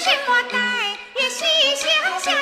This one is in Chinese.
什么代？月西厢下。